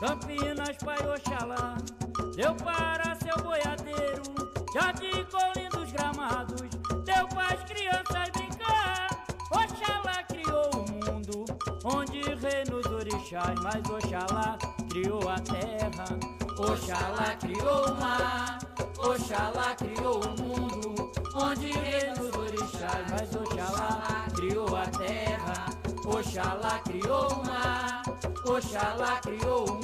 Campinas, Pai Oxalá, deu para seu boiadeiro, jardim com lindos gramados, deu para as crianças brincar. Oxalá criou o mundo, onde reina os orixás, mas Oxalá criou a terra. Oxalá criou o mar, Oxalá criou o mundo, onde reina os orixás, mas Oxalá criou a terra. Oxalá criou o mar, Oxalá criou o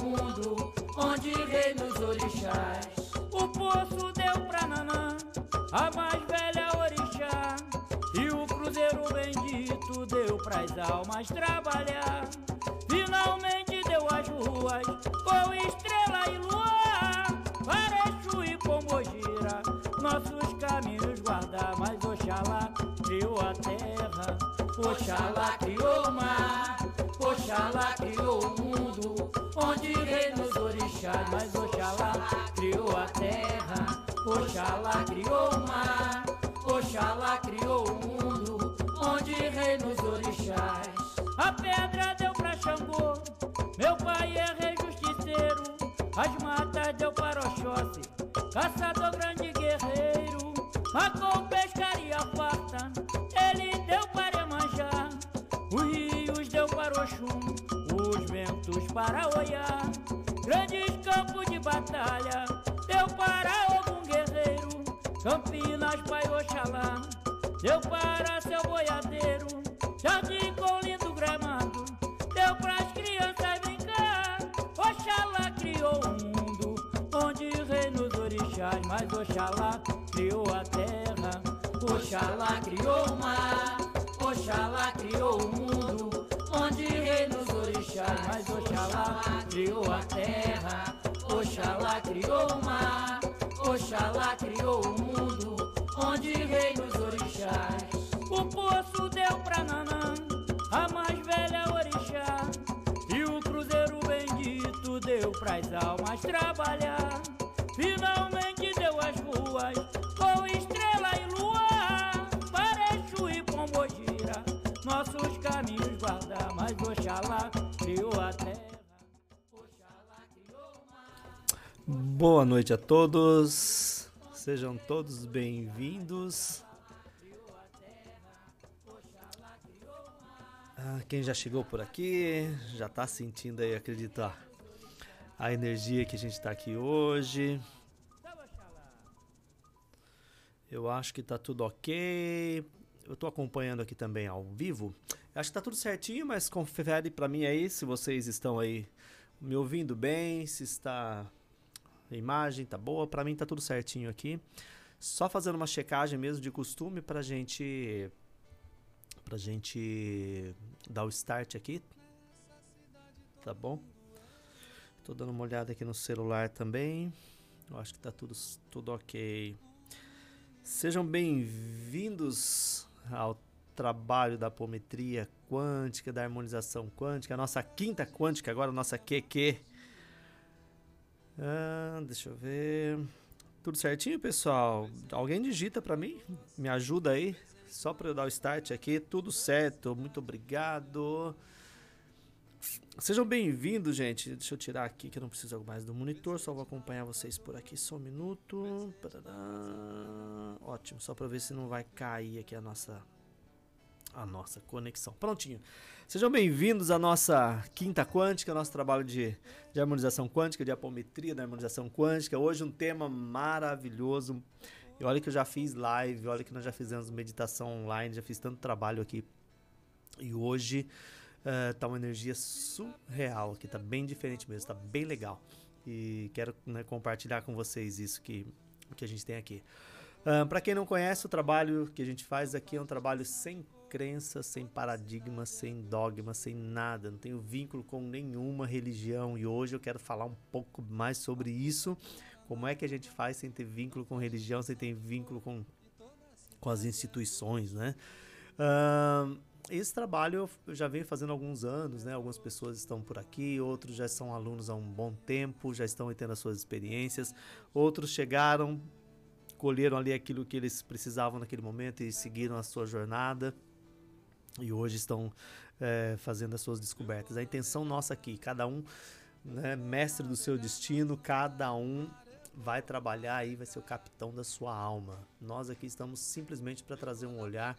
O poço deu pra Nanã, a mais velha orixá, e o cruzeiro bendito deu pras almas trabalhar. Oxalá criou o mar, Oxalá criou o mundo, onde reina os orixás. A pedra deu pra Xangô, meu pai é rei justiceiro. As matas deu para Oxóssi, caçador grande guerreiro. Com pescaria farta, ele deu para Emanjá. Os rios deu para Oxum, os ventos para Oiá. Grandes campos de batalha, Campinas, Pai Oxalá, deu para seu boiadeiro. Jardim com lindo gramado, deu pras crianças brincar. Oxalá criou o mundo, onde reina os orixás. Mas Oxalá criou a terra, Oxalá criou o mar. Oxalá criou o mundo, onde reina os orixás. Mas Oxalá criou a terra, Oxalá criou o mar. Criou o mundo, onde reina os orixás. O poço deu pra Nanã, a mais velha orixá. E o cruzeiro bendito deu pras almas trabalhar. Finalmente deu as ruas com estrela e luar. Para Exu e Pombogira, nossos caminhos guardar. Mas Oxalá criou a terra. Boa noite a todos, sejam todos bem-vindos. Ah, quem já chegou por aqui, já tá sentindo aí, acreditar, a energia que a gente tá aqui hoje. Eu acho que tá tudo ok. Eu tô acompanhando aqui também ao vivo. Acho que tá tudo certinho, mas confere pra mim aí se vocês estão aí me ouvindo bem, se está a imagem tá boa, pra mim tá tudo certinho aqui. Só fazendo uma checagem mesmo de costume pra gente pra gente dar o start aqui. Tá bom? Tô dando uma olhada aqui no celular também. Eu acho que tá tudo tudo OK. Sejam bem-vindos ao trabalho da apometria quântica, da harmonização quântica, a nossa quinta quântica agora, a nossa QQ. Ah, deixa eu ver. Tudo certinho, pessoal? Alguém digita para mim? Me ajuda aí, só para eu dar o start aqui. Tudo certo, muito obrigado. Sejam bem-vindos, gente. Deixa eu tirar aqui que eu não preciso mais do monitor, só vou acompanhar vocês por aqui só um minuto. Ótimo, só para ver se não vai cair aqui a nossa a nossa conexão. Prontinho. Sejam bem-vindos à nossa quinta quântica, nosso trabalho de, de harmonização quântica, de apometria da harmonização quântica. Hoje um tema maravilhoso. E olha que eu já fiz live, olha que nós já fizemos meditação online, já fiz tanto trabalho aqui. E hoje uh, tá uma energia surreal aqui, tá bem diferente mesmo, tá bem legal. E quero né, compartilhar com vocês isso que, que a gente tem aqui. Uh, Para quem não conhece, o trabalho que a gente faz aqui é um trabalho sem crença, sem paradigma, sem dogma, sem nada. Não tenho vínculo com nenhuma religião e hoje eu quero falar um pouco mais sobre isso. Como é que a gente faz sem ter vínculo com religião, sem ter vínculo com, com as instituições, né? Uh, esse trabalho eu já venho fazendo há alguns anos, né? Algumas pessoas estão por aqui, outros já são alunos há um bom tempo, já estão tendo as suas experiências, outros chegaram, colheram ali aquilo que eles precisavam naquele momento e seguiram a sua jornada e hoje estão é, fazendo as suas descobertas. A intenção nossa aqui, cada um né, mestre do seu destino, cada um vai trabalhar aí, vai ser o capitão da sua alma. Nós aqui estamos simplesmente para trazer um olhar,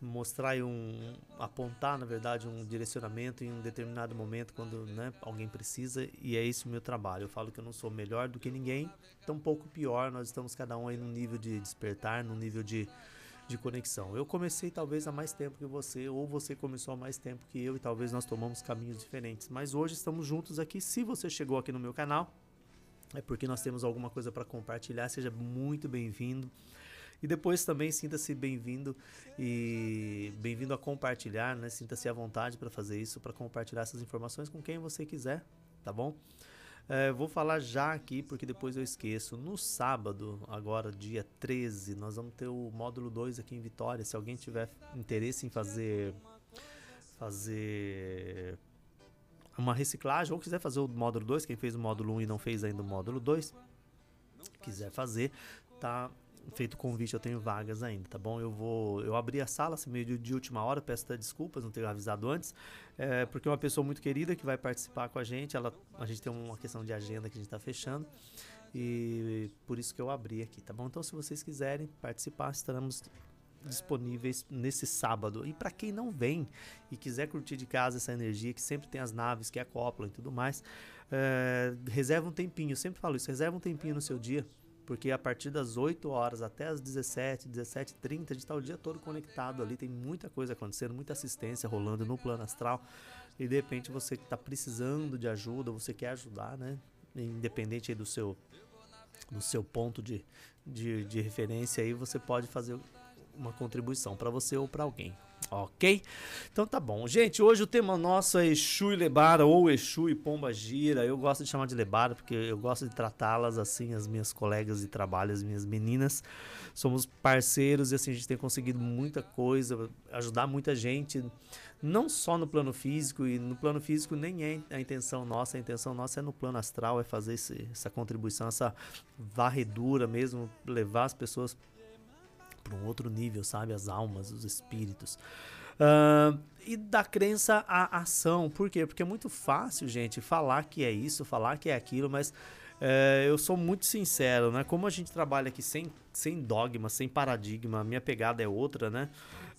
mostrar um, apontar na verdade um direcionamento em um determinado momento quando né, alguém precisa e é esse o meu trabalho. Eu falo que eu não sou melhor do que ninguém, tão pouco pior. Nós estamos cada um aí no nível de despertar, no nível de de conexão. Eu comecei talvez há mais tempo que você, ou você começou há mais tempo que eu, e talvez nós tomamos caminhos diferentes. Mas hoje estamos juntos aqui. Se você chegou aqui no meu canal, é porque nós temos alguma coisa para compartilhar. Seja muito bem-vindo. E depois também sinta-se bem-vindo e bem-vindo a compartilhar, né? Sinta-se à vontade para fazer isso, para compartilhar essas informações com quem você quiser, tá bom? É, vou falar já aqui porque depois eu esqueço. No sábado, agora dia 13, nós vamos ter o módulo 2 aqui em Vitória. Se alguém tiver interesse em fazer fazer uma reciclagem ou quiser fazer o módulo 2, quem fez o módulo 1 um e não fez ainda o módulo 2, quiser fazer, tá feito o convite, eu tenho vagas ainda, tá bom? Eu vou, eu abri a sala assim, meio de, última hora, peço até desculpas, não ter avisado antes, é, porque é uma pessoa muito querida que vai participar com a gente, ela, a gente tem uma questão de agenda que a gente está fechando e por isso que eu abri aqui, tá bom? Então, se vocês quiserem participar, estaremos disponíveis nesse sábado. E para quem não vem e quiser curtir de casa essa energia, que sempre tem as naves que acoplam e tudo mais, é, reserva um tempinho. Eu sempre falo isso, reserva um tempinho no seu dia porque a partir das 8 horas até as 17, 17 30 a gente está o dia todo conectado ali, tem muita coisa acontecendo, muita assistência rolando no plano astral. E de repente você está precisando de ajuda, você quer ajudar, né? Independente do seu do seu ponto de, de, de referência aí, você pode fazer uma contribuição para você ou para alguém. Ok? Então tá bom. Gente, hoje o tema nosso é Exu e Lebara, ou Exu e Pomba Gira. Eu gosto de chamar de Lebara porque eu gosto de tratá-las assim, as minhas colegas de trabalho, as minhas meninas. Somos parceiros e assim, a gente tem conseguido muita coisa, ajudar muita gente, não só no plano físico, e no plano físico nem é a intenção nossa, a intenção nossa é no plano astral, é fazer esse, essa contribuição, essa varredura mesmo, levar as pessoas para um outro nível, sabe? As almas, os espíritos. Uh, e da crença à ação. Por quê? Porque é muito fácil, gente, falar que é isso, falar que é aquilo, mas é, eu sou muito sincero, né? Como a gente trabalha aqui sem, sem dogma, sem paradigma, a minha pegada é outra, né?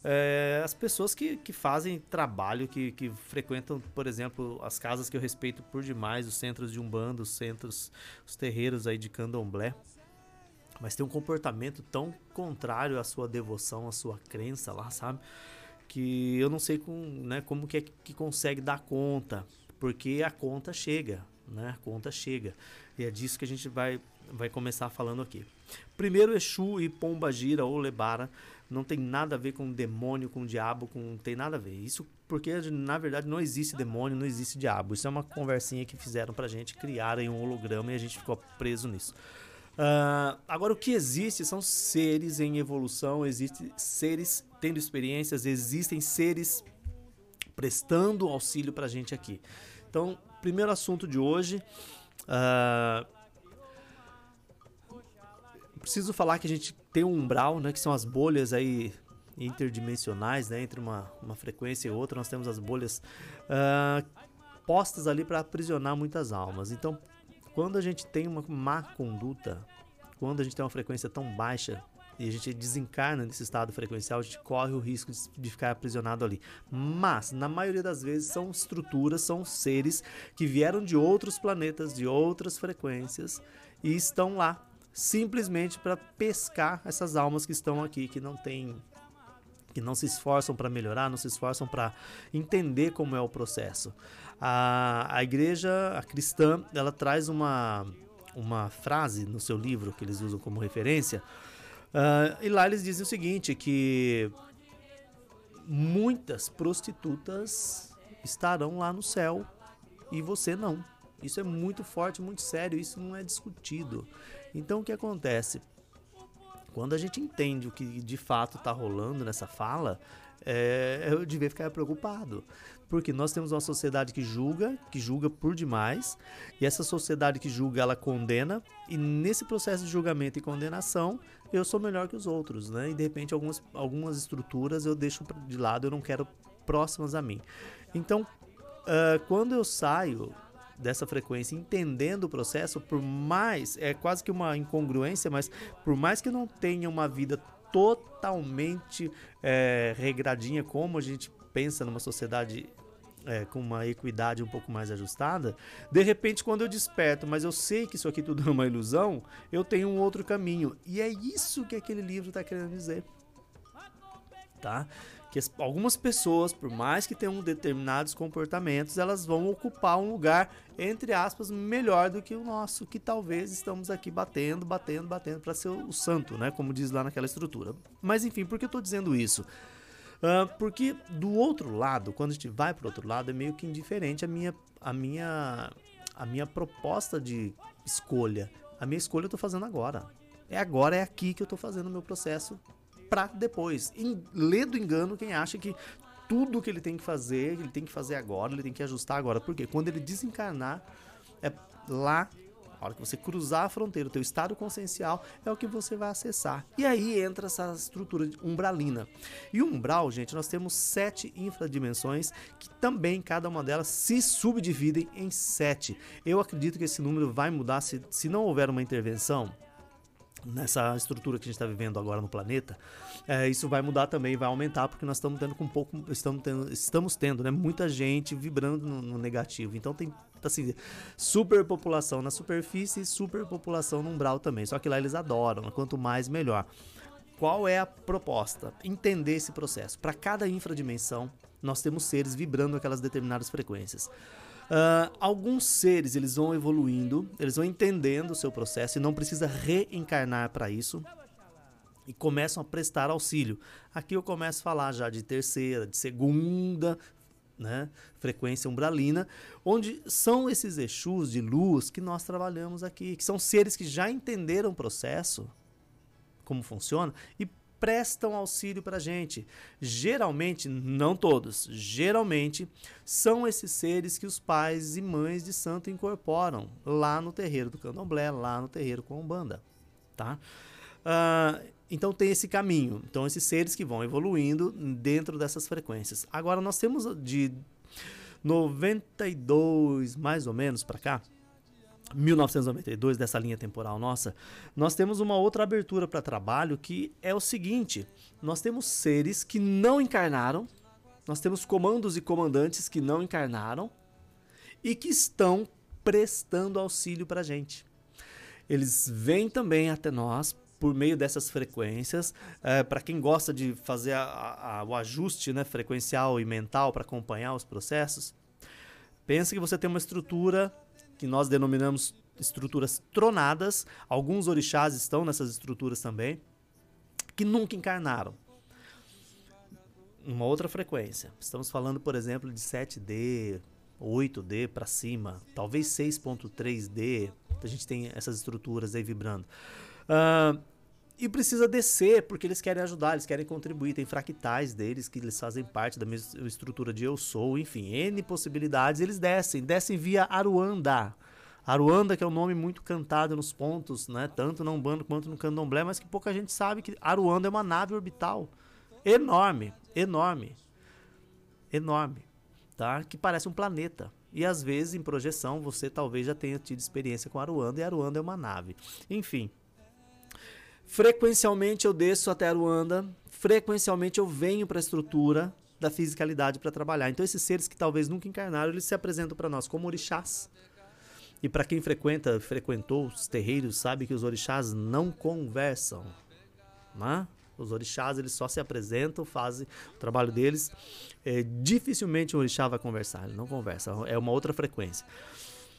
É, as pessoas que, que fazem trabalho, que, que frequentam, por exemplo, as casas que eu respeito por demais, os centros de Umbanda, os centros, os terreiros aí de Candomblé, mas tem um comportamento tão contrário à sua devoção, à sua crença lá, sabe? Que eu não sei com, né, como que é que consegue dar conta, porque a conta chega, né? A conta chega. E é disso que a gente vai, vai começar falando aqui. Primeiro, Exu e Pomba Gira ou Lebara não tem nada a ver com demônio, com diabo, com não tem nada a ver. Isso porque na verdade não existe demônio, não existe diabo. Isso é uma conversinha que fizeram pra gente criarem um holograma e a gente ficou preso nisso. Uh, agora, o que existe são seres em evolução, existem seres tendo experiências, existem seres prestando auxílio para a gente aqui. Então, primeiro assunto de hoje. Uh, preciso falar que a gente tem um umbral, né, que são as bolhas aí interdimensionais, né, entre uma, uma frequência e outra. Nós temos as bolhas uh, postas ali para aprisionar muitas almas. Então, quando a gente tem uma má conduta, quando a gente tem uma frequência tão baixa e a gente desencarna nesse estado frequencial, a gente corre o risco de ficar aprisionado ali. Mas, na maioria das vezes, são estruturas, são seres que vieram de outros planetas, de outras frequências e estão lá simplesmente para pescar essas almas que estão aqui, que não têm que não se esforçam para melhorar, não se esforçam para entender como é o processo. A, a igreja, a cristã, ela traz uma, uma frase no seu livro que eles usam como referência, uh, e lá eles dizem o seguinte, que muitas prostitutas estarão lá no céu e você não. Isso é muito forte, muito sério, isso não é discutido. Então o que acontece? Quando a gente entende o que de fato está rolando nessa fala, é, eu devia ficar preocupado. Porque nós temos uma sociedade que julga, que julga por demais, e essa sociedade que julga, ela condena, e nesse processo de julgamento e condenação, eu sou melhor que os outros, né? E de repente algumas, algumas estruturas eu deixo de lado, eu não quero próximas a mim. Então, uh, quando eu saio dessa frequência, entendendo o processo, por mais é quase que uma incongruência, mas por mais que não tenha uma vida totalmente é, regradinha como a gente pensa numa sociedade é, com uma equidade um pouco mais ajustada, de repente, quando eu desperto, mas eu sei que isso aqui tudo é uma ilusão, eu tenho um outro caminho. E é isso que aquele livro está querendo dizer. Tá? Que as, algumas pessoas, por mais que tenham determinados comportamentos, elas vão ocupar um lugar, entre aspas, melhor do que o nosso, que talvez estamos aqui batendo, batendo, batendo para ser o santo, né? Como diz lá naquela estrutura. Mas enfim, por que eu estou dizendo isso? Uh, porque do outro lado, quando a gente vai para o outro lado, é meio que indiferente a minha, a minha, a minha proposta de escolha. A minha escolha eu estou fazendo agora. É agora, é aqui que eu estou fazendo o meu processo para depois. Em, lê do engano quem acha que tudo que ele tem que fazer, ele tem que fazer agora, ele tem que ajustar agora. Porque quando ele desencarnar, é lá a hora que você cruzar a fronteira, o teu estado consciencial é o que você vai acessar. E aí entra essa estrutura umbralina. E umbral, gente, nós temos sete infradimensões que também cada uma delas se subdividem em sete. Eu acredito que esse número vai mudar se, se não houver uma intervenção nessa estrutura que a gente está vivendo agora no planeta, é, isso vai mudar também, vai aumentar, porque nós estamos tendo com pouco, estamos tendo, estamos tendo né, muita gente vibrando no, no negativo. Então tem assim, superpopulação na superfície e superpopulação no umbral também. Só que lá eles adoram, quanto mais melhor. Qual é a proposta? Entender esse processo. Para cada infradimensão, nós temos seres vibrando aquelas determinadas frequências. Uh, alguns seres eles vão evoluindo, eles vão entendendo o seu processo e não precisa reencarnar para isso e começam a prestar auxílio. Aqui eu começo a falar já de terceira, de segunda, né, frequência umbralina, onde são esses Exus de luz que nós trabalhamos aqui, que são seres que já entenderam o processo, como funciona, e prestam auxílio para a gente. Geralmente, não todos, geralmente são esses seres que os pais e mães de santo incorporam lá no terreiro do candomblé, lá no terreiro com a Umbanda. Tá? Uh, então tem esse caminho. Então esses seres que vão evoluindo dentro dessas frequências. Agora nós temos de 92 mais ou menos para cá, 1992, dessa linha temporal nossa, nós temos uma outra abertura para trabalho que é o seguinte: nós temos seres que não encarnaram, nós temos comandos e comandantes que não encarnaram e que estão prestando auxílio para gente. Eles vêm também até nós por meio dessas frequências. É, para quem gosta de fazer a, a, o ajuste né, frequencial e mental para acompanhar os processos, pense que você tem uma estrutura que nós denominamos estruturas tronadas. Alguns orixás estão nessas estruturas também, que nunca encarnaram. Uma outra frequência. Estamos falando, por exemplo, de 7D, 8D para cima, talvez 6.3D. A gente tem essas estruturas aí vibrando. Uh, e precisa descer porque eles querem ajudar, eles querem contribuir. Tem fractais deles que eles fazem parte da mesma estrutura de eu sou, enfim, N possibilidades. Eles descem, descem via Aruanda. Aruanda, que é um nome muito cantado nos pontos, né? Tanto no Umbanda quanto no Candomblé, mas que pouca gente sabe que Aruanda é uma nave orbital enorme, enorme, enorme, tá? Que parece um planeta. E às vezes em projeção você talvez já tenha tido experiência com Aruanda e Aruanda é uma nave. Enfim, Frequencialmente eu desço até Aruanda, frequencialmente eu venho para a estrutura da fisicalidade para trabalhar. Então esses seres que talvez nunca encarnaram, eles se apresentam para nós como orixás. E para quem frequenta, frequentou os terreiros, sabe que os orixás não conversam, né? Os orixás eles só se apresentam, fazem o trabalho deles. É, dificilmente o orixá vai conversar, ele não conversa, é uma outra frequência.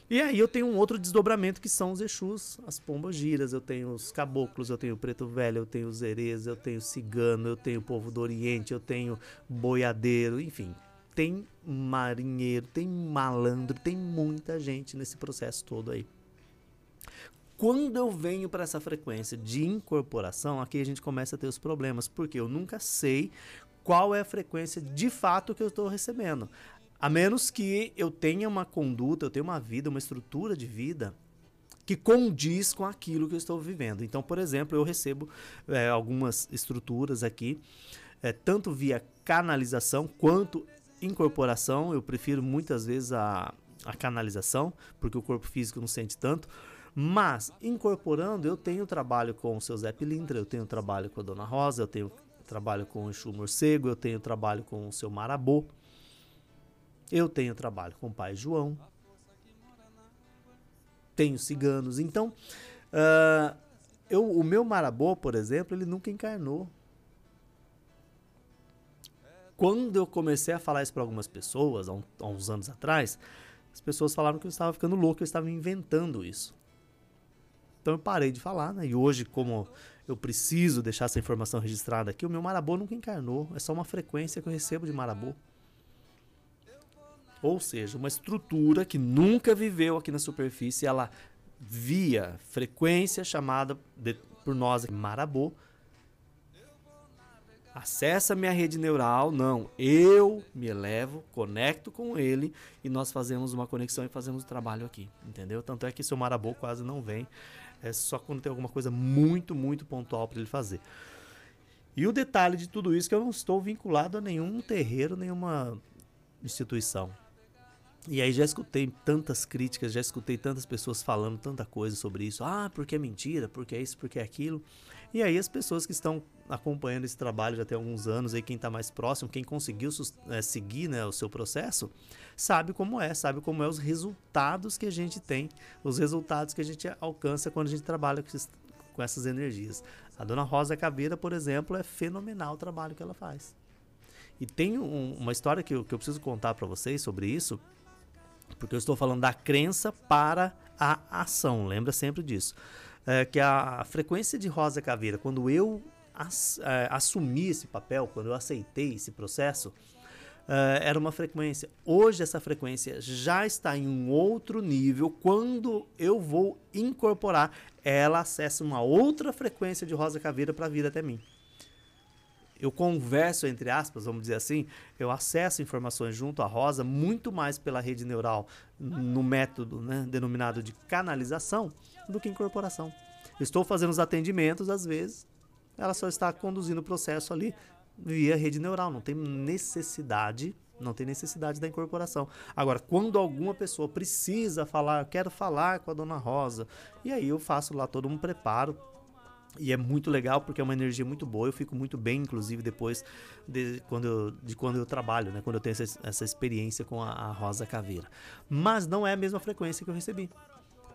E aí eu tenho um outro desdobramento que são os Exus, as pombas giras, eu tenho os caboclos, eu tenho o preto velho, eu tenho os erês, eu tenho o cigano, eu tenho o povo do Oriente, eu tenho boiadeiro, enfim. Tem marinheiro, tem malandro, tem muita gente nesse processo todo aí. Quando eu venho para essa frequência de incorporação, aqui a gente começa a ter os problemas, porque eu nunca sei qual é a frequência de fato que eu estou recebendo. A menos que eu tenha uma conduta, eu tenha uma vida, uma estrutura de vida que condiz com aquilo que eu estou vivendo. Então, por exemplo, eu recebo é, algumas estruturas aqui, é, tanto via canalização quanto incorporação. Eu prefiro muitas vezes a, a canalização, porque o corpo físico não sente tanto. Mas, incorporando, eu tenho trabalho com o seu Zé Pilintra, eu tenho trabalho com a Dona Rosa, eu tenho trabalho com o Exu Morcego, eu tenho trabalho com o seu Marabô, eu tenho trabalho com o Pai João, tenho ciganos. Então, uh, eu, o meu Marabô, por exemplo, ele nunca encarnou. Quando eu comecei a falar isso para algumas pessoas, há, um, há uns anos atrás, as pessoas falaram que eu estava ficando louco, eu estava inventando isso. Então eu parei de falar, né? E hoje, como eu preciso deixar essa informação registrada aqui, o meu marabô nunca encarnou. É só uma frequência que eu recebo de marabô. Ou seja, uma estrutura que nunca viveu aqui na superfície, ela via frequência chamada de, por nós marabô, acessa minha rede neural, não, eu me elevo, conecto com ele e nós fazemos uma conexão e fazemos o trabalho aqui, entendeu? Tanto é que seu marabô quase não vem é só quando tem alguma coisa muito, muito pontual para ele fazer. E o detalhe de tudo isso é que eu não estou vinculado a nenhum terreiro, nenhuma instituição. E aí já escutei tantas críticas, já escutei tantas pessoas falando tanta coisa sobre isso. Ah, porque é mentira, porque é isso, porque é aquilo. E aí as pessoas que estão acompanhando esse trabalho já tem alguns anos, aí quem está mais próximo, quem conseguiu é, seguir né, o seu processo, sabe como é, sabe como é os resultados que a gente tem, os resultados que a gente alcança quando a gente trabalha com, esses, com essas energias. A dona Rosa Caveira, por exemplo, é fenomenal o trabalho que ela faz. E tem um, uma história que eu, que eu preciso contar para vocês sobre isso, porque eu estou falando da crença para a ação, lembra sempre disso. É, que a frequência de Rosa Caveira, quando eu ass, é, assumi esse papel, quando eu aceitei esse processo, uh, era uma frequência. Hoje essa frequência já está em um outro nível. Quando eu vou incorporar, ela acessa uma outra frequência de Rosa Caveira para vir até mim. Eu converso, entre aspas, vamos dizer assim, eu acesso informações junto à Rosa muito mais pela rede neural no método né, denominado de canalização do que incorporação. estou fazendo os atendimentos, às vezes, ela só está conduzindo o processo ali via rede neural, não tem necessidade, não tem necessidade da incorporação. Agora, quando alguma pessoa precisa falar, quero falar com a dona Rosa, e aí eu faço lá todo um preparo e é muito legal porque é uma energia muito boa. Eu fico muito bem, inclusive, depois de quando eu, de quando eu trabalho, né? Quando eu tenho essa, essa experiência com a, a Rosa Caveira. Mas não é a mesma frequência que eu recebi.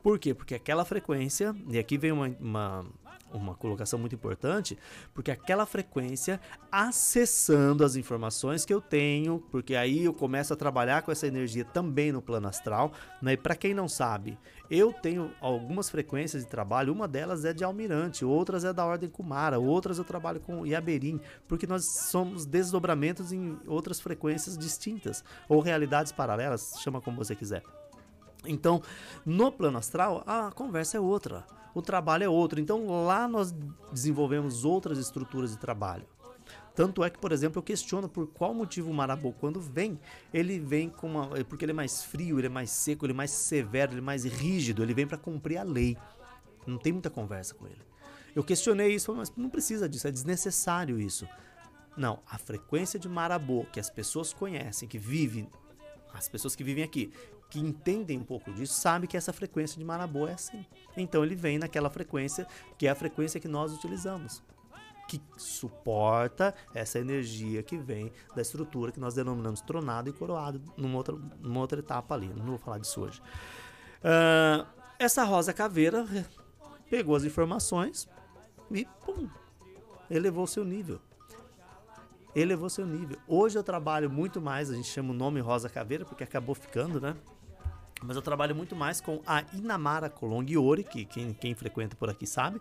Por quê? Porque aquela frequência, e aqui vem uma, uma, uma colocação muito importante, porque aquela frequência acessando as informações que eu tenho, porque aí eu começo a trabalhar com essa energia também no plano astral, né? E para quem não sabe, eu tenho algumas frequências de trabalho, uma delas é de Almirante, outras é da Ordem Kumara, outras eu trabalho com Yaberim, porque nós somos desdobramentos em outras frequências distintas ou realidades paralelas, chama como você quiser. Então, no plano astral, a conversa é outra, o trabalho é outro. Então, lá nós desenvolvemos outras estruturas de trabalho. Tanto é que, por exemplo, eu questiono por qual motivo o marabô, quando vem, ele vem com uma. Porque ele é mais frio, ele é mais seco, ele é mais severo, ele é mais rígido, ele vem para cumprir a lei. Não tem muita conversa com ele. Eu questionei isso, mas não precisa disso, é desnecessário isso. Não, a frequência de marabô que as pessoas conhecem, que vivem, as pessoas que vivem aqui, que entendem um pouco disso, sabem que essa frequência de Marabô é assim. Então ele vem naquela frequência que é a frequência que nós utilizamos, que suporta essa energia que vem da estrutura que nós denominamos tronado e coroado numa outra, numa outra etapa ali. Não vou falar disso hoje. Uh, essa rosa caveira pegou as informações e pum, elevou seu nível elevou seu nível. Hoje eu trabalho muito mais, a gente chama o nome Rosa Caveira, porque acabou ficando, né? Mas eu trabalho muito mais com a Inamara Colongiori, que quem, quem frequenta por aqui sabe,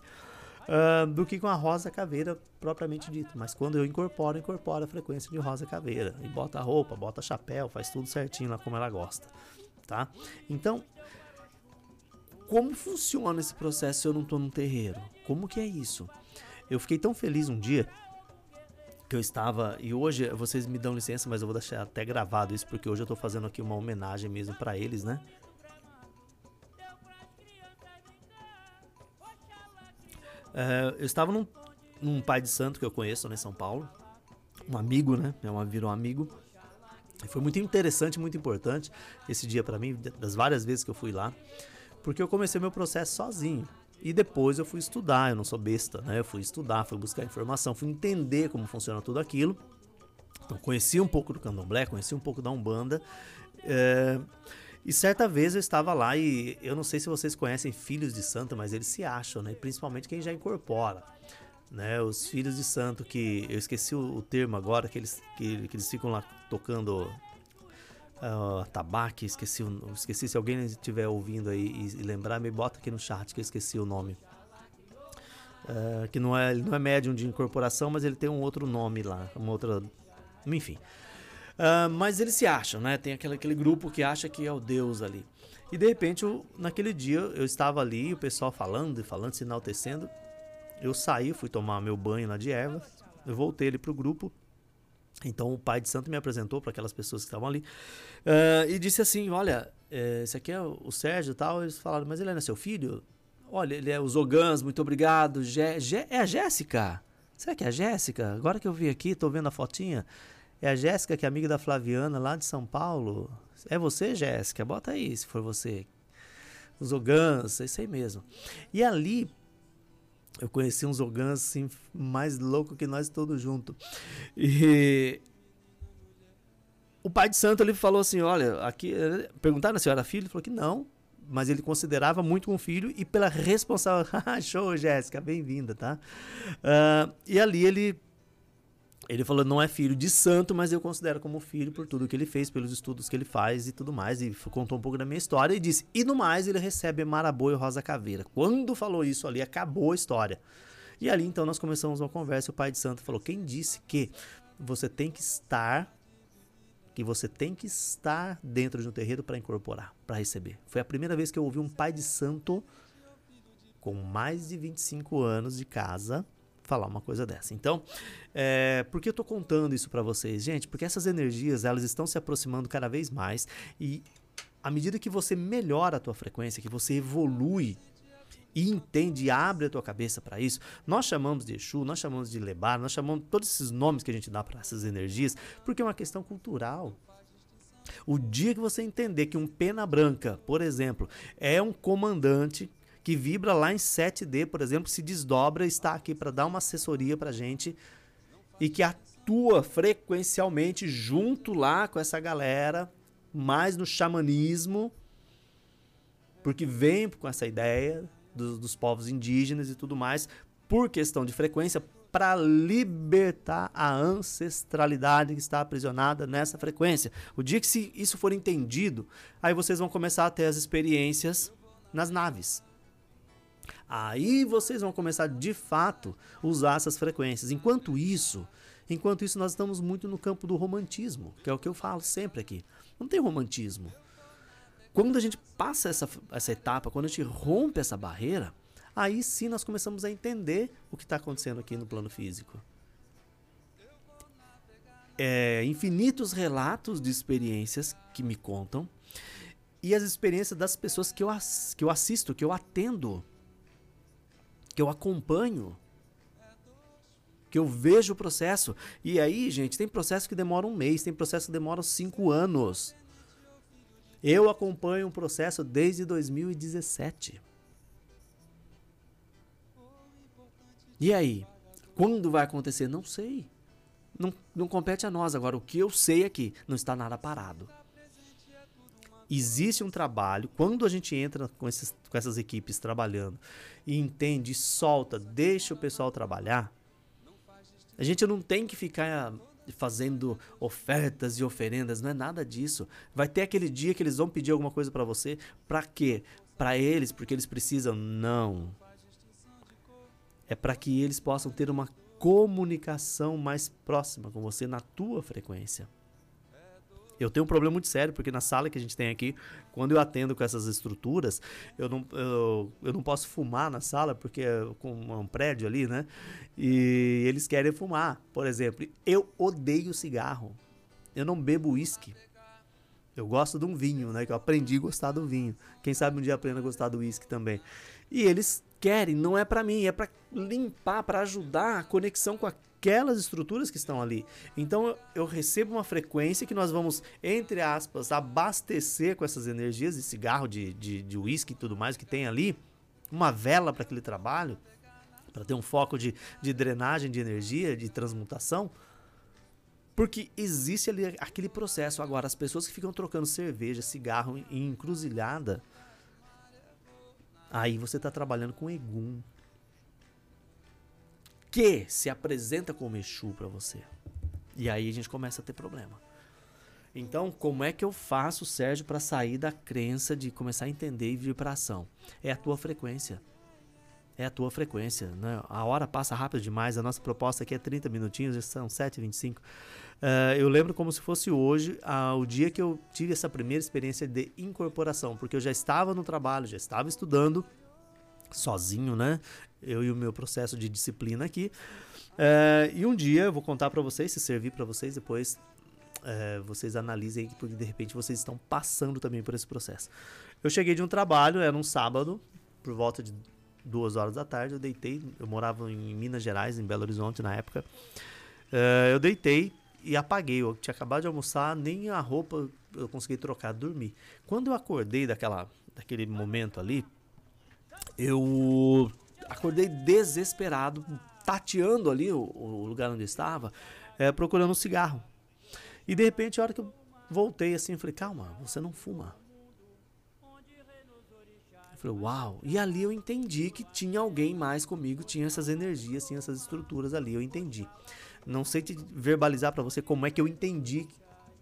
uh, do que com a Rosa Caveira propriamente dito. Mas quando eu incorporo, incorporo a frequência de Rosa Caveira. E bota roupa, bota chapéu, faz tudo certinho lá como ela gosta. Tá? Então, como funciona esse processo se eu não estou num terreiro? Como que é isso? Eu fiquei tão feliz um dia que eu estava e hoje vocês me dão licença, mas eu vou deixar até gravado isso porque hoje eu estou fazendo aqui uma homenagem mesmo para eles, né? É, eu estava num, num pai de santo que eu conheço né, em São Paulo, um amigo, né? É uma virou um amigo. Foi muito interessante, muito importante esse dia para mim, das várias vezes que eu fui lá, porque eu comecei meu processo sozinho. E depois eu fui estudar, eu não sou besta, né? Eu fui estudar, fui buscar informação, fui entender como funciona tudo aquilo. Então conheci um pouco do candomblé, conheci um pouco da Umbanda. É... E certa vez eu estava lá e eu não sei se vocês conhecem filhos de santo, mas eles se acham, né? Principalmente quem já incorpora. Né, os filhos de santo que eu esqueci o, termo agora que eles que, que, eles ficam lá tocando uh, tabaque esqueci esqueci se alguém estiver ouvindo aí e, e, lembrar me bota aqui no chat que eu esqueci o nome uh, que não é não é médium de incorporação mas ele tem um outro nome lá uma outra enfim Uh, mas eles se acham, né? Tem aquele, aquele grupo que acha que é o Deus ali. E de repente, eu, naquele dia, eu estava ali, o pessoal falando e falando, se enaltecendo. Eu saí, fui tomar meu banho lá de erva. Eu voltei ali pro grupo. Então o pai de santo me apresentou para aquelas pessoas que estavam ali uh, e disse assim: Olha, eh, esse aqui é o Sérgio e tal. Eles falaram, mas ele é seu filho? Olha, ele é o Zogans, muito obrigado. Gé, é a Jéssica? Será que é a Jéssica? Agora que eu vi aqui, tô vendo a fotinha. É a Jéssica, que é amiga da Flaviana, lá de São Paulo. É você, Jéssica? Bota aí, se for você. Os Ogans, é isso aí mesmo. E ali, eu conheci uns Ogans, assim, mais louco que nós todos juntos. E o pai de santo ele falou assim, olha, aqui perguntaram se eu era filho, ele falou que não, mas ele considerava muito um filho e pela responsabilidade, show, Jéssica, bem-vinda, tá? Uh, e ali ele ele falou, não é filho de santo, mas eu considero como filho por tudo que ele fez, pelos estudos que ele faz e tudo mais. E contou um pouco da minha história e disse: e no mais, ele recebe Marabô e Rosa Caveira. Quando falou isso ali, acabou a história. E ali então nós começamos uma conversa. E o pai de santo falou: quem disse que você tem que estar, que você tem que estar dentro de um terreiro para incorporar, para receber? Foi a primeira vez que eu ouvi um pai de santo com mais de 25 anos de casa falar uma coisa dessa. Então, é, por que eu estou contando isso para vocês, gente? Porque essas energias elas estão se aproximando cada vez mais e à medida que você melhora a tua frequência, que você evolui e entende e abre a tua cabeça para isso, nós chamamos de Exu, nós chamamos de Lebar, nós chamamos todos esses nomes que a gente dá para essas energias, porque é uma questão cultural. O dia que você entender que um pena branca, por exemplo, é um comandante que vibra lá em 7D, por exemplo, se desdobra, está aqui para dar uma assessoria para gente e que atua frequencialmente junto lá com essa galera, mais no xamanismo, porque vem com essa ideia dos, dos povos indígenas e tudo mais, por questão de frequência, para libertar a ancestralidade que está aprisionada nessa frequência. O dia que se isso for entendido, aí vocês vão começar a ter as experiências nas naves. Aí vocês vão começar de fato usar essas frequências. Enquanto isso, enquanto isso nós estamos muito no campo do romantismo, que é o que eu falo sempre aqui. Não tem romantismo. Quando a gente passa essa, essa etapa, quando a gente rompe essa barreira, aí sim nós começamos a entender o que está acontecendo aqui no plano físico. É, infinitos relatos de experiências que me contam e as experiências das pessoas que eu, que eu assisto, que eu atendo que eu acompanho, que eu vejo o processo. E aí, gente, tem processo que demora um mês, tem processo que demora cinco anos. Eu acompanho o processo desde 2017. E aí? Quando vai acontecer? Não sei. Não, não compete a nós. Agora, o que eu sei é que não está nada parado existe um trabalho, quando a gente entra com, esses, com essas equipes trabalhando e entende, solta, deixa o pessoal trabalhar, a gente não tem que ficar fazendo ofertas e oferendas, não é nada disso. Vai ter aquele dia que eles vão pedir alguma coisa para você, para quê? Para eles, porque eles precisam? Não. É para que eles possam ter uma comunicação mais próxima com você na tua frequência. Eu tenho um problema muito sério, porque na sala que a gente tem aqui, quando eu atendo com essas estruturas, eu não, eu, eu não posso fumar na sala, porque é com um prédio ali, né? E eles querem fumar, por exemplo. Eu odeio cigarro. Eu não bebo uísque. Eu gosto de um vinho, né? Que eu aprendi a gostar do vinho. Quem sabe um dia aprenda a gostar do uísque também. E eles querem, não é para mim, é para limpar, para ajudar a conexão com, a, aquelas estruturas que estão ali. Então eu recebo uma frequência que nós vamos, entre aspas, abastecer com essas energias de cigarro, de, de, de uísque e tudo mais que tem ali, uma vela para aquele trabalho, para ter um foco de, de drenagem de energia, de transmutação. Porque existe ali aquele processo. Agora, as pessoas que ficam trocando cerveja, cigarro em encruzilhada, aí você está trabalhando com egum, que se apresenta como Exu para você. E aí a gente começa a ter problema. Então, como é que eu faço, Sérgio, para sair da crença de começar a entender e vir para ação? É a tua frequência. É a tua frequência. Né? A hora passa rápido demais. A nossa proposta aqui é 30 minutinhos, já são 7h25. Uh, eh, eu lembro como se fosse hoje, uh, o dia que eu tive essa primeira experiência de incorporação, porque eu já estava no trabalho, já estava estudando sozinho, né? eu e o meu processo de disciplina aqui. É, e um dia eu vou contar para vocês, se servir para vocês, depois é, vocês analisem, porque de repente vocês estão passando também por esse processo. Eu cheguei de um trabalho, era um sábado, por volta de duas horas da tarde, eu deitei, eu morava em Minas Gerais, em Belo Horizonte na época. É, eu deitei e apaguei, eu tinha acabado de almoçar, nem a roupa eu consegui trocar, dormir. Quando eu acordei daquela, daquele momento ali, eu acordei desesperado, tateando ali o, o lugar onde estava, é, procurando um cigarro. E de repente, a hora que eu voltei assim, eu falei, calma, você não fuma. Eu falei, uau. E ali eu entendi que tinha alguém mais comigo, tinha essas energias, tinha essas estruturas ali, eu entendi. Não sei te verbalizar para você como é que eu entendi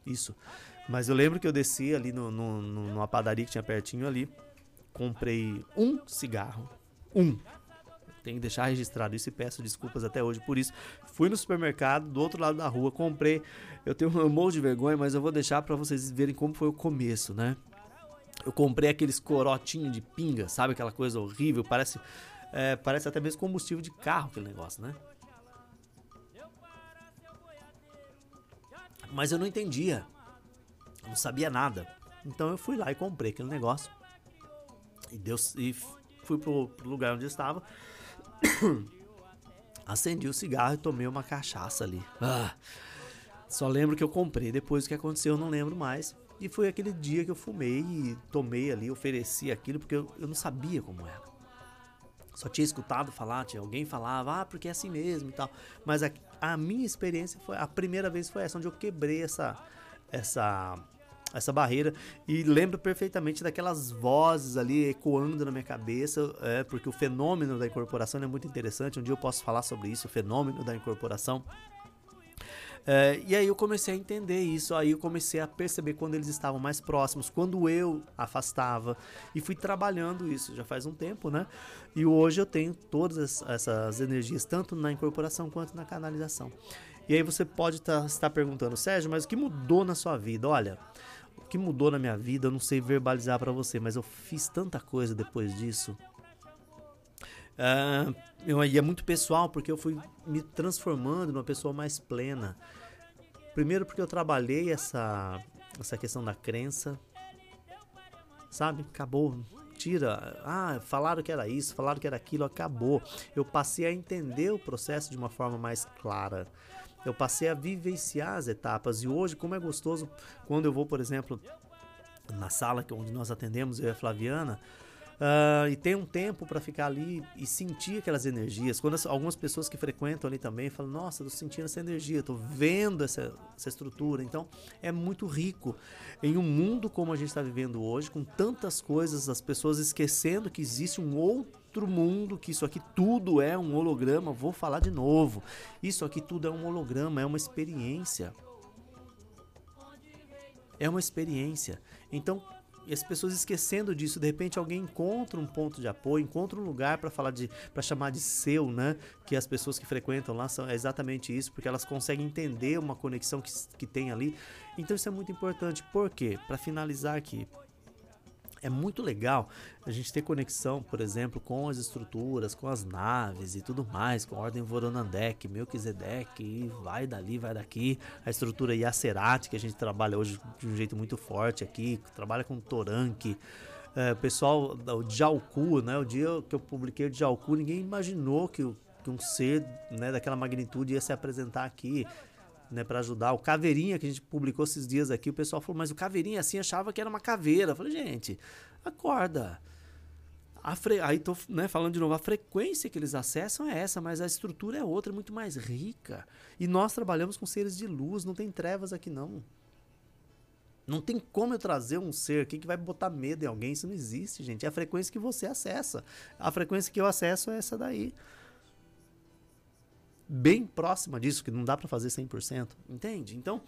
isso. Mas eu lembro que eu desci ali no, no, numa padaria que tinha pertinho ali, comprei um cigarro, um, tenho que deixar registrado isso e peço desculpas até hoje por isso. Fui no supermercado do outro lado da rua, comprei. Eu tenho um monte de vergonha, mas eu vou deixar para vocês verem como foi o começo, né? Eu comprei aqueles corotinhos de pinga, sabe aquela coisa horrível, parece é, parece até mesmo combustível de carro aquele negócio, né? Mas eu não entendia. Não sabia nada. Então eu fui lá e comprei aquele negócio. E, Deus, e fui pro, pro lugar onde eu estava. Acendi o cigarro e tomei uma cachaça ali. Ah, só lembro que eu comprei. Depois o que aconteceu eu não lembro mais. E foi aquele dia que eu fumei e tomei ali, ofereci aquilo, porque eu, eu não sabia como era. Só tinha escutado falar, tinha alguém falava, ah, porque é assim mesmo e tal. Mas a, a minha experiência foi, a primeira vez foi essa, onde eu quebrei essa, essa essa barreira e lembro perfeitamente daquelas vozes ali ecoando na minha cabeça, é, porque o fenômeno da incorporação é muito interessante. Um dia eu posso falar sobre isso, o fenômeno da incorporação. É, e aí eu comecei a entender isso, aí eu comecei a perceber quando eles estavam mais próximos, quando eu afastava, e fui trabalhando isso já faz um tempo, né? E hoje eu tenho todas essas energias, tanto na incorporação quanto na canalização. E aí você pode tá, estar perguntando, Sérgio, mas o que mudou na sua vida? Olha, o que mudou na minha vida, eu não sei verbalizar para você, mas eu fiz tanta coisa depois disso. Uh, e é muito pessoal, porque eu fui me transformando numa pessoa mais plena. Primeiro porque eu trabalhei essa, essa questão da crença. Sabe? Acabou. Tira. Ah, falaram que era isso, falaram que era aquilo, acabou. Eu passei a entender o processo de uma forma mais clara eu passei a vivenciar as etapas. E hoje, como é gostoso quando eu vou, por exemplo, na sala onde nós atendemos, eu e a Flaviana, uh, e tem um tempo para ficar ali e sentir aquelas energias. Quando as, algumas pessoas que frequentam ali também falam: Nossa, estou sentindo essa energia, estou vendo essa, essa estrutura. Então, é muito rico. Em um mundo como a gente está vivendo hoje, com tantas coisas, as pessoas esquecendo que existe um outro outro mundo, que isso aqui tudo é um holograma. Vou falar de novo. Isso aqui tudo é um holograma, é uma experiência. É uma experiência. Então, as pessoas esquecendo disso, de repente alguém encontra um ponto de apoio, encontra um lugar para falar de para chamar de seu, né? Que as pessoas que frequentam lá são é exatamente isso, porque elas conseguem entender uma conexão que, que tem ali. Então isso é muito importante. Por quê? Para finalizar aqui, é muito legal a gente ter conexão, por exemplo, com as estruturas, com as naves e tudo mais, com a Ordem Voronandek, Melquisedeque, e vai dali, vai daqui, a estrutura Yacerati, que a gente trabalha hoje de um jeito muito forte aqui, trabalha com Toranque, é, pessoal, o Djalku, né, o dia que eu publiquei o Djalku, ninguém imaginou que que um ser né, daquela magnitude ia se apresentar aqui né, para ajudar. O Caveirinha, que a gente publicou esses dias aqui, o pessoal falou, mas o Caveirinha assim achava que era uma caveira. Eu falei, gente, acorda. Fre... Aí tô né, falando de novo, a frequência que eles acessam é essa, mas a estrutura é outra, é muito mais rica. E nós trabalhamos com seres de luz, não tem trevas aqui não. Não tem como eu trazer um ser aqui que vai botar medo em alguém, isso não existe, gente. É a frequência que você acessa. A frequência que eu acesso é essa daí bem próxima disso, que não dá para fazer 100%, entende? Então,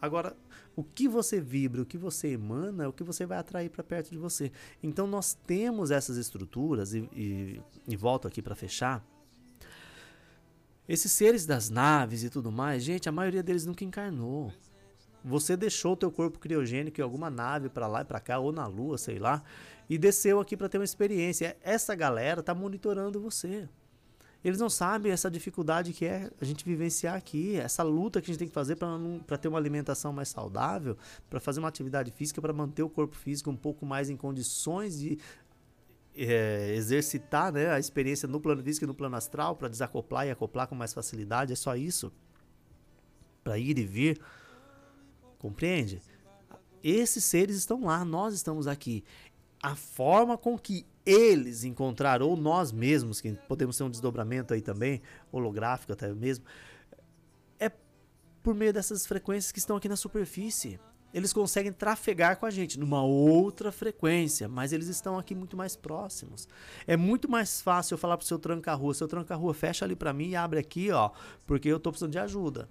agora, o que você vibra, o que você emana, é o que você vai atrair para perto de você. Então, nós temos essas estruturas, e, e, e volto aqui para fechar. Esses seres das naves e tudo mais, gente, a maioria deles nunca encarnou. Você deixou o teu corpo criogênico em alguma nave para lá e para cá, ou na lua, sei lá, e desceu aqui para ter uma experiência. Essa galera tá monitorando você. Eles não sabem essa dificuldade que é a gente vivenciar aqui, essa luta que a gente tem que fazer para ter uma alimentação mais saudável, para fazer uma atividade física, para manter o corpo físico um pouco mais em condições de é, exercitar né, a experiência no plano físico e no plano astral, para desacoplar e acoplar com mais facilidade. É só isso. Para ir e vir. Compreende? Esses seres estão lá, nós estamos aqui. A forma com que eles encontraram, ou nós mesmos, que podemos ter um desdobramento aí também, holográfico até mesmo, é por meio dessas frequências que estão aqui na superfície. Eles conseguem trafegar com a gente numa outra frequência, mas eles estão aqui muito mais próximos. É muito mais fácil eu falar pro seu tranca-rua, seu tranca-rua, fecha ali para mim e abre aqui, ó, porque eu tô precisando de ajuda.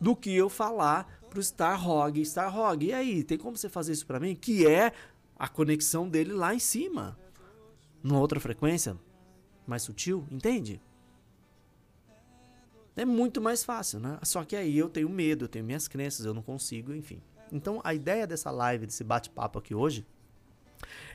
Do que eu falar pro Star Hog, e aí, tem como você fazer isso para mim? Que é a conexão dele lá em cima, numa outra frequência mais sutil, entende? É muito mais fácil, né? Só que aí eu tenho medo, eu tenho minhas crenças, eu não consigo, enfim. Então a ideia dessa live, desse bate-papo aqui hoje,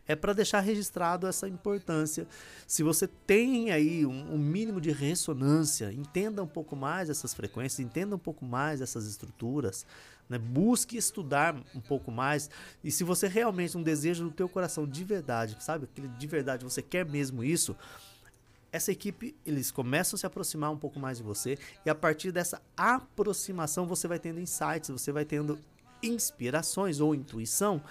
é para deixar registrado essa importância. Se você tem aí um, um, mínimo de ressonância, entenda um pouco mais essas frequências, entenda um pouco mais essas estruturas, né? Busque estudar um pouco mais. E se você realmente um desejo no teu coração de verdade, sabe? Aquele de verdade, você quer mesmo isso, essa equipe, eles começam a se aproximar um pouco mais de você e a partir dessa aproximação você vai tendo insights, você vai tendo inspirações ou intuição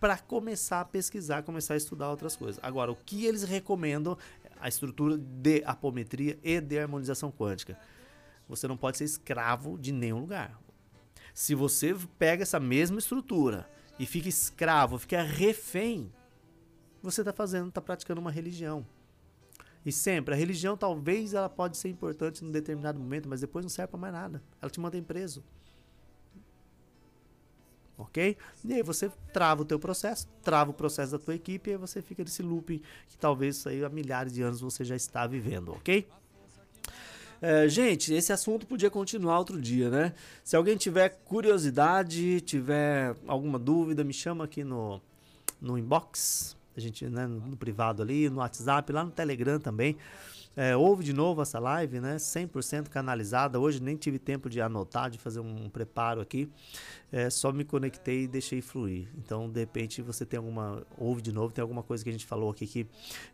para começar a pesquisar, começar a estudar outras coisas. Agora, o que eles recomendam a estrutura de apometria e de harmonização quântica. Você não pode ser escravo de nenhum lugar. Se você pega essa mesma estrutura e fica escravo, fica refém, você está fazendo, está praticando uma religião. E sempre, a religião talvez ela pode ser importante num determinado momento, mas depois não serve para mais nada. Ela te mantém preso. Ok? E aí você trava o teu processo, trava o processo da tua equipe e aí você fica nesse looping que talvez aí há milhares de anos você já está vivendo, ok? É, gente, esse assunto podia continuar outro dia, né? Se alguém tiver curiosidade, tiver alguma dúvida, me chama aqui no, no inbox, a gente, né, no, privado ali, no WhatsApp, lá no Telegram também. É, ouve de novo essa live, né? 100% canalizada. Hoje nem tive tempo de anotar, de fazer um preparo aqui. É, só me conectei e deixei fluir. Então, de repente, você tem alguma. Ouve de novo, tem alguma coisa que a gente falou aqui que,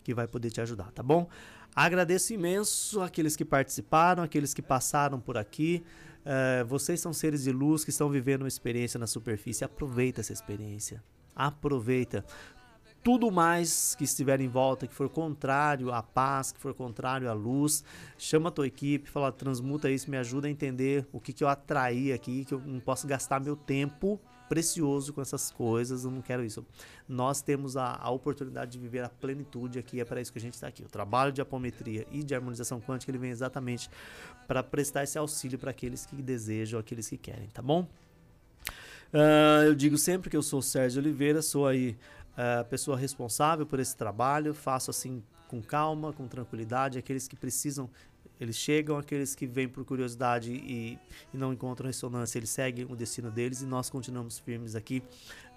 que vai poder te ajudar, tá bom? Agradeço imenso aqueles que participaram, aqueles que passaram por aqui. Uh, vocês são seres de luz que estão vivendo uma experiência na superfície. Aproveita essa experiência. Aproveita. Tudo mais que estiver em volta, que for contrário à paz, que for contrário à luz, chama a tua equipe, fala, transmuta isso, me ajuda a entender o que, que eu atraí aqui, que eu não posso gastar meu tempo precioso com essas coisas, eu não quero isso. Nós temos a, a oportunidade de viver a plenitude aqui, é para isso que a gente está aqui. O trabalho de apometria e de harmonização quântica, ele vem exatamente para prestar esse auxílio para aqueles que desejam, aqueles que querem, tá bom? Uh, eu digo sempre que eu sou Sérgio Oliveira, sou aí a pessoa responsável por esse trabalho, faço assim com calma, com tranquilidade, aqueles que precisam eles chegam, aqueles que vêm por curiosidade e, e, não encontram ressonância, eles seguem o destino deles e nós continuamos firmes aqui,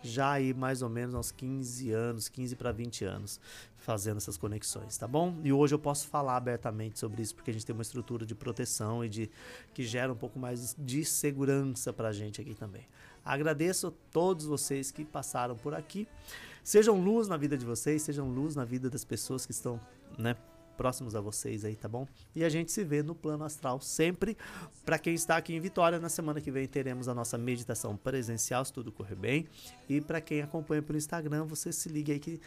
já aí mais ou menos uns 15 anos, 15 para 20 anos, fazendo essas conexões, tá bom? E hoje eu posso falar abertamente sobre isso, porque a gente tem uma estrutura de proteção e de que gera um pouco mais de segurança para a gente aqui também. Agradeço a todos vocês que passaram por aqui. Sejam luz na vida de vocês, sejam luz na vida das pessoas que estão, né? próximos a vocês aí, tá bom? E a gente se vê no plano astral sempre. Para quem está aqui em Vitória, na semana que vem teremos a nossa meditação presencial, se tudo correr bem. E para quem acompanha pelo Instagram, você se liga aí que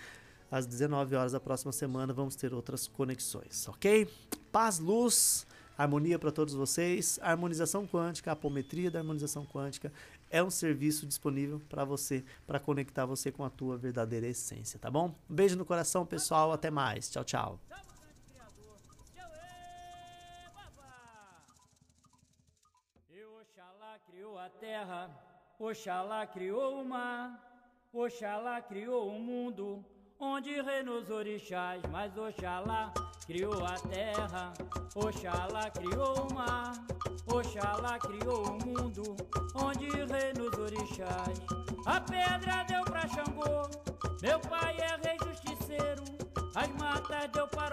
às 19 horas da próxima semana vamos ter outras conexões, ok? Paz, luz, harmonia para todos vocês. Harmonização quântica, apometria da harmonização quântica é um serviço disponível para você, para conectar você com a tua verdadeira essência, tá bom? Um beijo no coração, pessoal. Até mais. Tchau, tchau. Oxalá criou a terra, Oxalá criou o mar, Oxalá criou o mundo onde os orixás, mas Oxalá criou a terra, Oxalá criou o mar, Oxalá criou o mundo, onde reinou os orixás. A pedra deu pra Xangô, meu pai é rei justiceiro, as matas deu para